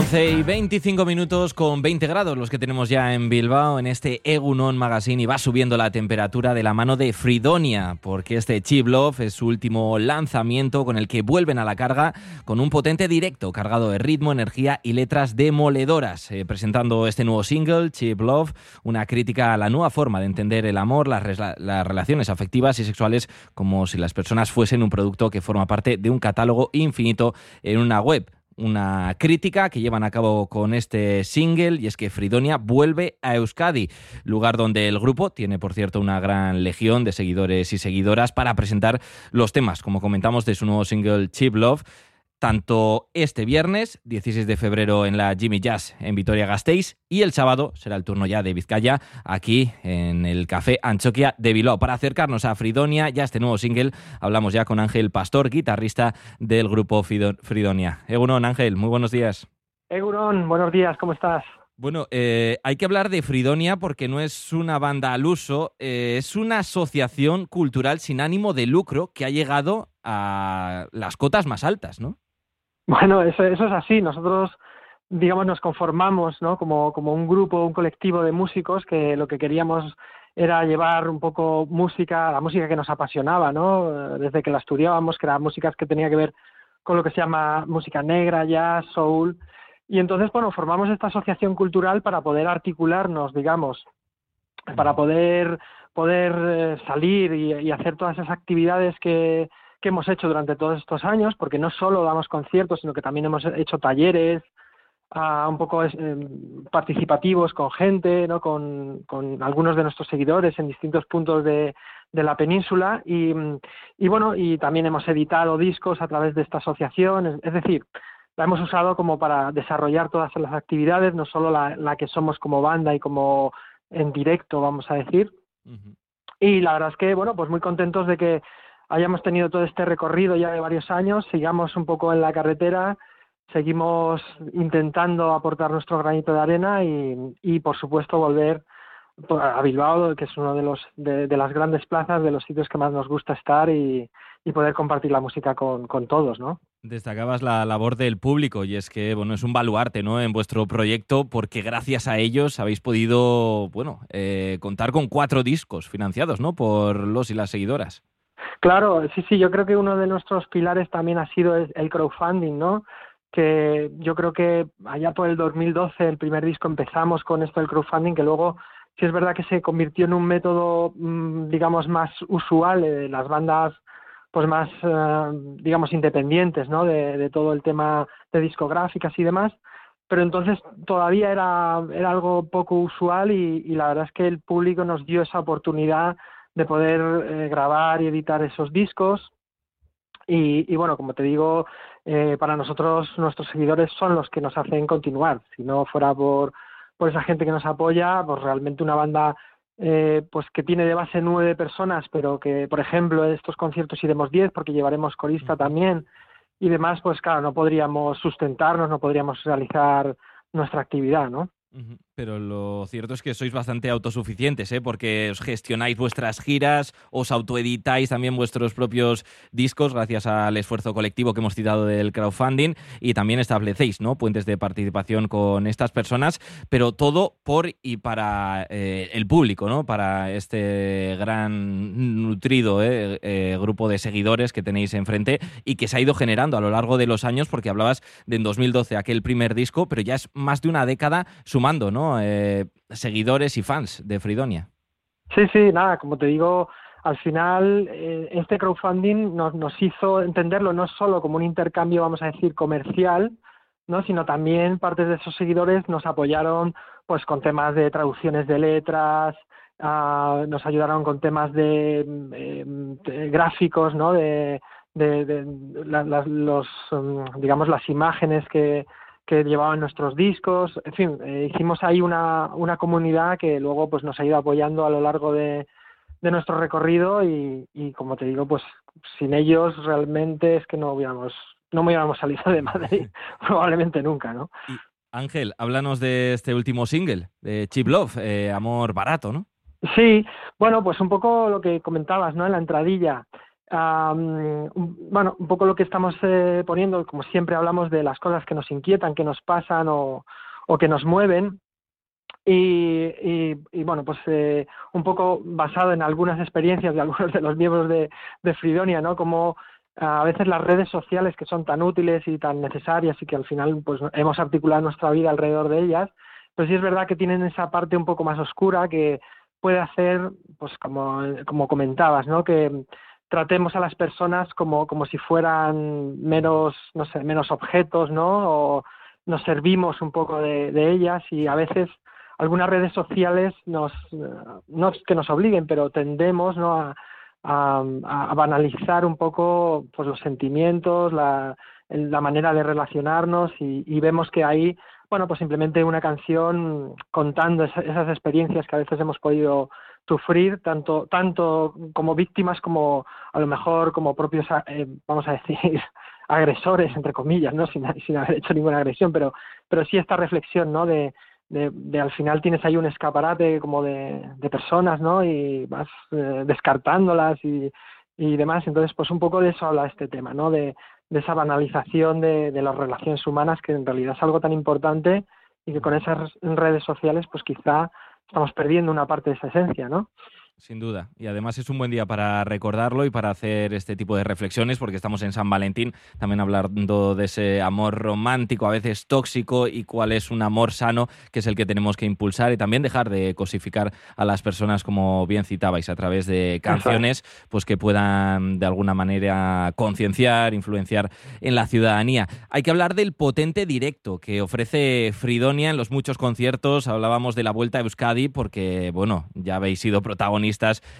11 y 25 minutos con 20 grados los que tenemos ya en Bilbao en este Egunon Magazine y va subiendo la temperatura de la mano de Fridonia porque este Chip Love es su último lanzamiento con el que vuelven a la carga con un potente directo cargado de ritmo, energía y letras demoledoras eh, presentando este nuevo single Chip Love, una crítica a la nueva forma de entender el amor, las relaciones afectivas y sexuales como si las personas fuesen un producto que forma parte de un catálogo infinito en una web una crítica que llevan a cabo con este single y es que Fridonia vuelve a Euskadi, lugar donde el grupo tiene por cierto una gran legión de seguidores y seguidoras para presentar los temas, como comentamos, de su nuevo single Cheap Love, tanto este viernes, 16 de febrero en la Jimmy Jazz en Vitoria-Gasteiz y el sábado será el turno ya de Vizcaya aquí en el Café Anchoquia de Bilbao. Para acercarnos a Fridonia y a este nuevo single, hablamos ya con Ángel Pastor, guitarrista del grupo Fridonia. Egunon, Ángel, muy buenos días. Egunon, buenos días, ¿cómo estás? Bueno, eh, hay que hablar de Fridonia porque no es una banda al uso, eh, es una asociación cultural sin ánimo de lucro que ha llegado a las cotas más altas, ¿no? Bueno, eso, eso es así. Nosotros, digamos, nos conformamos, ¿no? Como, como un grupo, un colectivo de músicos que lo que queríamos era llevar un poco música, la música que nos apasionaba, ¿no? Desde que la estudiábamos, que eran músicas que tenía que ver con lo que se llama música negra, jazz, soul. Y entonces, bueno, formamos esta asociación cultural para poder articularnos, digamos, para poder, poder eh, salir y, y hacer todas esas actividades que, que hemos hecho durante todos estos años, porque no solo damos conciertos, sino que también hemos hecho talleres ah, un poco eh, participativos con gente, ¿no? con, con algunos de nuestros seguidores en distintos puntos de, de la península y, y bueno, y también hemos editado discos a través de esta asociación, es, es decir, la hemos usado como para desarrollar todas las actividades, no solo la, la que somos como banda y como en directo, vamos a decir. Y la verdad es que, bueno, pues muy contentos de que hayamos tenido todo este recorrido ya de varios años, sigamos un poco en la carretera, seguimos intentando aportar nuestro granito de arena y, por supuesto volver a Bilbao, que es uno de los de, las grandes plazas, de los sitios que más nos gusta estar y, poder compartir la música con, con todos, ¿no? Destacabas la labor del público y es que bueno es un baluarte ¿no? en vuestro proyecto porque gracias a ellos habéis podido bueno eh, contar con cuatro discos financiados ¿no? por los y las seguidoras. Claro, sí, sí, yo creo que uno de nuestros pilares también ha sido el crowdfunding, ¿no? Que yo creo que allá por el 2012, el primer disco, empezamos con esto del crowdfunding, que luego sí es verdad que se convirtió en un método, mm, digamos, más usual de las bandas pues más, eh, digamos, independientes, ¿no? De, todo el tema de discográficas y demás. Pero entonces todavía era, algo poco usual y la verdad es que el público nos dio esa oportunidad de poder eh, grabar y editar esos discos. Y, y bueno, como te digo, eh, para nosotros nuestros seguidores son los que nos hacen continuar. Si no fuera por, por esa gente que nos apoya, pues realmente una banda eh, pues que tiene de base nueve personas, pero que, por ejemplo, en estos conciertos iremos diez porque llevaremos corista también y demás, pues claro, no podríamos sustentarnos, no podríamos realizar nuestra actividad, ¿no? Pero lo cierto es que sois bastante autosuficientes, ¿eh? porque os gestionáis vuestras giras, os autoeditáis también vuestros propios discos gracias al esfuerzo colectivo que hemos citado del crowdfunding y también establecéis ¿no? puentes de participación con estas personas, pero todo por y para eh, el público, ¿no? para este gran nutrido ¿eh? Eh, grupo de seguidores que tenéis enfrente y que se ha ido generando a lo largo de los años, porque hablabas de en 2012 aquel primer disco, pero ya es más de una década sumando, ¿no? Eh, seguidores y fans de Fridonia. Sí, sí, nada, como te digo, al final eh, este crowdfunding nos, nos hizo entenderlo no solo como un intercambio, vamos a decir, comercial, ¿no? sino también partes de esos seguidores nos apoyaron pues con temas de traducciones de letras, ah, nos ayudaron con temas de, de gráficos, ¿no? de, de, los, mm, digamos, las imágenes que, que llevaban nuestros discos, en fin, eh, hicimos ahí una, una comunidad que luego pues nos ha ido apoyando a lo largo de, de nuestro recorrido y, y, como te digo, pues sin ellos realmente es que no hubiéramos, no me hubiéramos salido de Madrid, probablemente nunca, ¿no? Ángel, háblanos de este último single, de Cheap Love, eh, Amor Barato, ¿no? Sí, bueno, pues un poco lo que comentabas, ¿no? En la entradilla. Bueno, un poco lo que estamos eh, poniendo, como siempre hablamos de las cosas que nos inquietan, que nos pasan o, que nos mueven. Y, bueno, pues eh, un poco basado en algunas experiencias de algunos de los miembros de, Fridonia, ¿no? Como a veces las redes sociales que son tan útiles y tan necesarias y que al final pues hemos articulado nuestra vida alrededor de ellas, pues sí es verdad que tienen esa parte un poco más oscura que puede hacer, pues como, como comentabas, ¿no? Que tratemos a las personas como, como si fueran menos, no sé, menos objetos, ¿no? O nos servimos un poco de, ellas y a veces algunas redes sociales nos, no es que nos obliguen, pero tendemos, ¿no? A, a, banalizar un poco pues los sentimientos, la, la manera de relacionarnos y, vemos que ahí, bueno, pues simplemente una canción contando esas experiencias que a veces hemos podido sufrir, tanto, tanto como víctimas como a lo mejor como propios, eh, vamos a decir, agresores, entre comillas, ¿no? Sin, sin haber hecho ninguna agresión, pero, pero sí esta reflexión, ¿no? De, de, al final tienes ahí un escaparate como de, de personas, ¿no? Y vas eh, descartándolas y, y demás. Entonces, pues un poco de eso habla este tema, ¿no? De, de esa banalización de, de las relaciones humanas que en realidad es algo tan importante y que con esas redes sociales, pues quizá estamos perdiendo una parte de esa esencia, ¿no? Sin duda. Y además es un buen día para recordarlo y para hacer este tipo de reflexiones, porque estamos en San Valentín, también hablando de ese amor romántico, a veces tóxico, y cuál es un amor sano, que es el que tenemos que impulsar, y también dejar de cosificar a las personas, como bien citabais, a través de canciones, pues que puedan de alguna manera concienciar, influenciar en la ciudadanía. Hay que hablar del potente directo que ofrece Fridonia en los muchos conciertos. Hablábamos de la Vuelta a Euskadi, porque, bueno, ya habéis sido protagonistas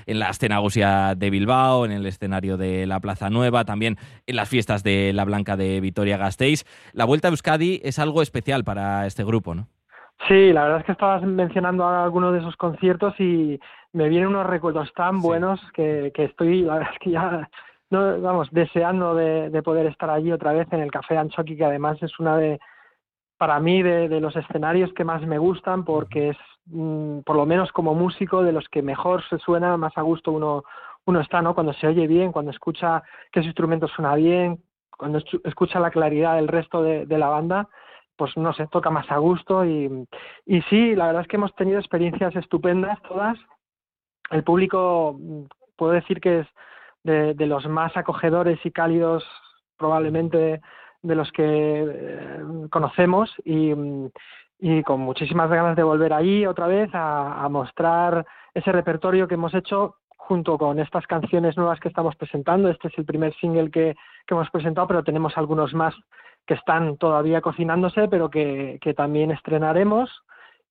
en la escenagosia de Bilbao, en el escenario de la Plaza Nueva, también en las fiestas de la Blanca de Vitoria-Gasteiz. La Vuelta a Euskadi es algo especial para este grupo, ¿no? Sí, la verdad es que estabas mencionando algunos de esos conciertos y me vienen unos recuerdos tan buenos que, estoy, la verdad es que ya, no, vamos, deseando de, poder estar allí otra vez en el Café Anchoqui, que además es una de, para mí, de los escenarios que más me gustan porque es Mm, por lo menos como músico, de los que mejor se suena, más a gusto uno, uno está, ¿no? Cuando se oye bien, cuando escucha que su instrumento suena bien, cuando escucha la claridad del resto de, la banda, pues no se toca más a gusto y, y sí, la verdad es que hemos tenido experiencias estupendas todas. El público, mm, puedo decir que es de los más acogedores y cálidos probablemente de los que eh, conocemos y, mm, y con muchísimas ganas de volver ahí otra vez a, mostrar ese repertorio que hemos hecho junto con estas canciones nuevas que estamos presentando. Este es el primer single que, que hemos presentado, pero tenemos algunos más que están todavía cocinándose, pero que, que también estrenaremos.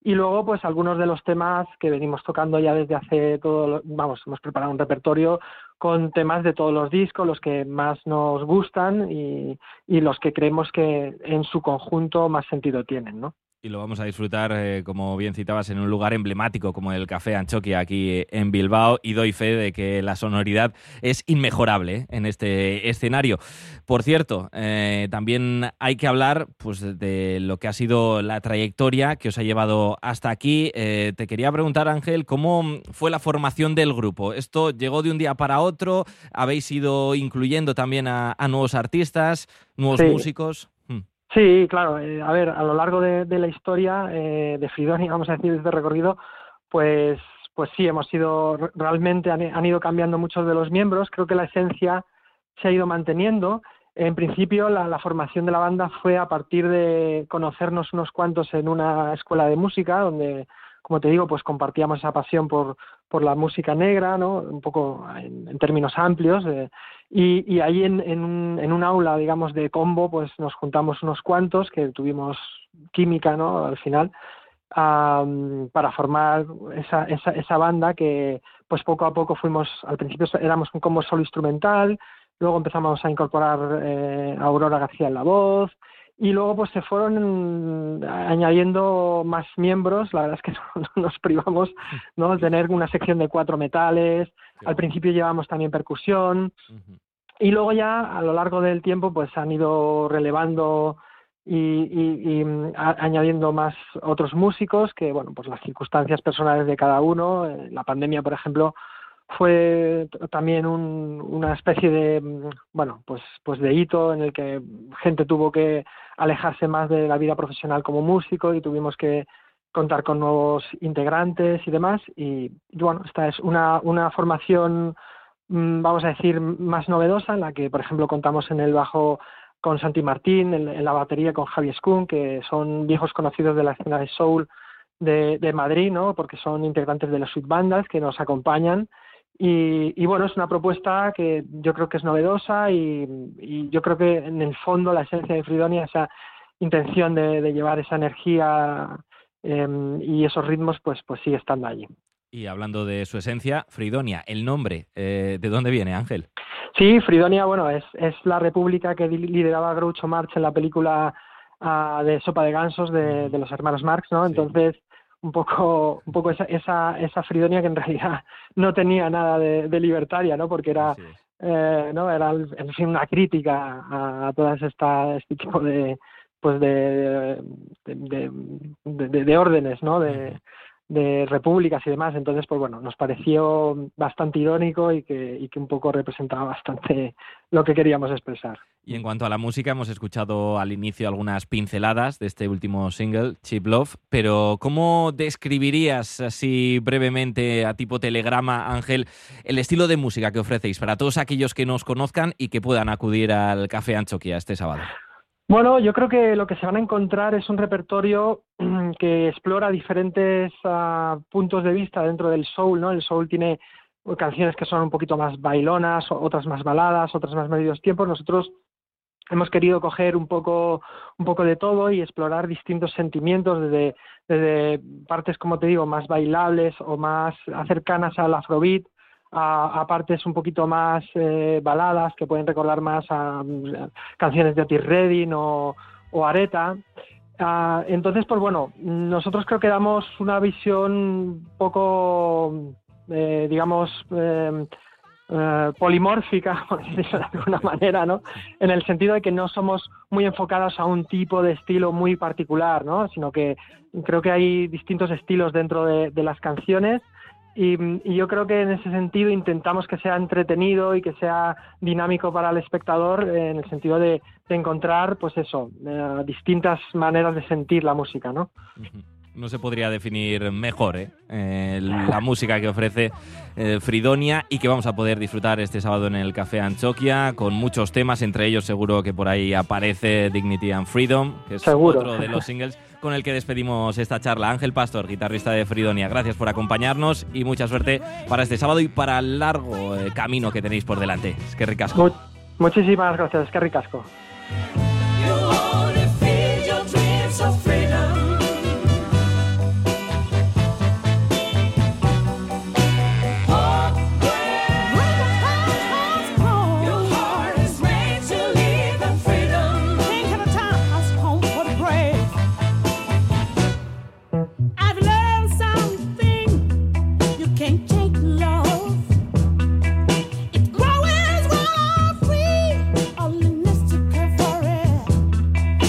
Y luego, pues algunos de los temas que venimos tocando ya desde hace todo, vamos, hemos preparado un repertorio con temas de todos los discos, los que más nos gustan y, y los que creemos que en su conjunto más sentido tienen, ¿no? Y lo vamos a disfrutar, eh, como bien citabas, en un lugar emblemático como el Café Anchoqui aquí en Bilbao y doy fe de que la sonoridad es inmejorable eh, en este escenario. Por cierto, eh, también hay que hablar pues, de lo que ha sido la trayectoria que os ha llevado hasta aquí. te quería preguntar, Ángel, ¿cómo fue la formación del grupo? ¿Esto llegó de un día para otro? ¿Habéis ido incluyendo también a, nuevos artistas, nuevos músicos? Sí, claro. Eh, a ver, a lo largo de, la historia eh, de Fridonia, vamos a decir, de este recorrido, pues, pues sí, hemos sido, realmente han, ido cambiando muchos de los miembros. Creo que la esencia se ha ido manteniendo. En principio, la, formación de la banda fue a partir de conocernos unos cuantos en una escuela de música, donde, como te digo, pues compartíamos esa pasión por, por la música negra, ¿no? Un poco en, términos amplios. Eh, y, y ahí en, en, un, en un aula, digamos, de combo, pues nos juntamos unos cuantos que tuvimos química, ¿no? Al final, para formar esa, esa, banda que, pues poco a poco fuimos, al principio éramos un combo solo instrumental, luego empezamos a incorporar eh, a Aurora García en la voz, y luego pues se fueron añadiendo más miembros, la verdad es que no, nos privamos ¿no? de tener una sección de cuatro metales, al principio llevamos también percusión. Y luego ya a lo largo del tiempo pues han ido relevando y, mm, añadiendo más otros músicos que bueno pues las circunstancias personales de cada uno, eh, la pandemia por ejemplo fue también una especie de mm, bueno pues pues de hito en el que gente tuvo que alejarse más de la vida profesional como músico y tuvimos que contar con nuevos integrantes y demás. Y, bueno esta es una una formación mm, vamos a decir más novedosa en la que por ejemplo contamos en el bajo con Santi Martín en, la batería con Javi Skun que son viejos conocidos de la escena de soul de, de Madrid no porque son integrantes de las Sweet Bandas que nos acompañan y, bueno, es una propuesta que yo creo que es novedosa y, yo creo que en el fondo la esencia de Fridonia, esa intención de, llevar esa energía em, y esos ritmos, pues, pues sigue estando allí. Y hablando de su esencia, Fridonia, el nombre, eh, ¿de dónde viene, Ángel? Sí, Fridonia, bueno, es, es la república que lideraba Groucho Marx en la película ah, de Sopa de Gansos de, los hermanos Marx, ¿no? Entonces, un poco, un poco esa, esa, esa Fridonia que en realidad no tenía nada de, libertaria, ¿no? Porque era, eh, ¿no? Era, en fin, una crítica a, todas esta, este tipo de, pues de, de, de, de órdenes, ¿no? De, de repúblicas y demás. Entonces, pues bueno, nos pareció bastante irónico y que, y que un poco representaba bastante lo que queríamos expresar. Y en cuanto a la música, hemos escuchado al inicio algunas pinceladas de este último single, Cheap Love, pero ¿cómo describirías así brevemente a tipo telegrama, Ángel, el estilo de música que ofrecéis para todos aquellos que nos conozcan y que puedan acudir al Café Anchoquia este sábado? Bueno, yo creo que lo que se van a encontrar es un repertorio que explora diferentes ah, puntos de vista dentro del soul, ¿no? El soul tiene canciones que son un poquito más bailonas, otras más baladas, otras más medios tiempos. Nosotros hemos querido coger un poco, un poco de todo y explorar distintos sentimientos desde, desde partes, como te digo, más bailables o más cercanas al afrobeat, a, partes un poquito más eh, baladas que pueden recordar más a, canciones de Otis Redding o, o Areta. Ah, entonces, pues bueno, nosotros creo que damos una visión poco, eh, digamos, eh, polimórfica, por decirlo de alguna manera, ¿no? En el sentido de que no somos muy enfocados a un tipo de estilo muy particular, ¿no? Sino que creo que hay distintos estilos dentro de las canciones y, yo creo que en ese sentido intentamos que sea entretenido y que sea dinámico para el espectador en el sentido de, encontrar, pues eso, eh, distintas maneras de sentir la música, ¿no? no se podría definir mejor ¿eh? Eh, la música que ofrece eh, Fridonia y que vamos a poder disfrutar este sábado en el Café Anchoquia con muchos temas, entre ellos seguro que por ahí aparece Dignity and Freedom, que es otro de los singles con el que despedimos esta charla. Ángel Pastor, guitarrista de Fridonia, gracias por acompañarnos y mucha suerte para este sábado y para el largo camino que tenéis por delante. Es que ricasco. muchísimas gracias, es que ricasco.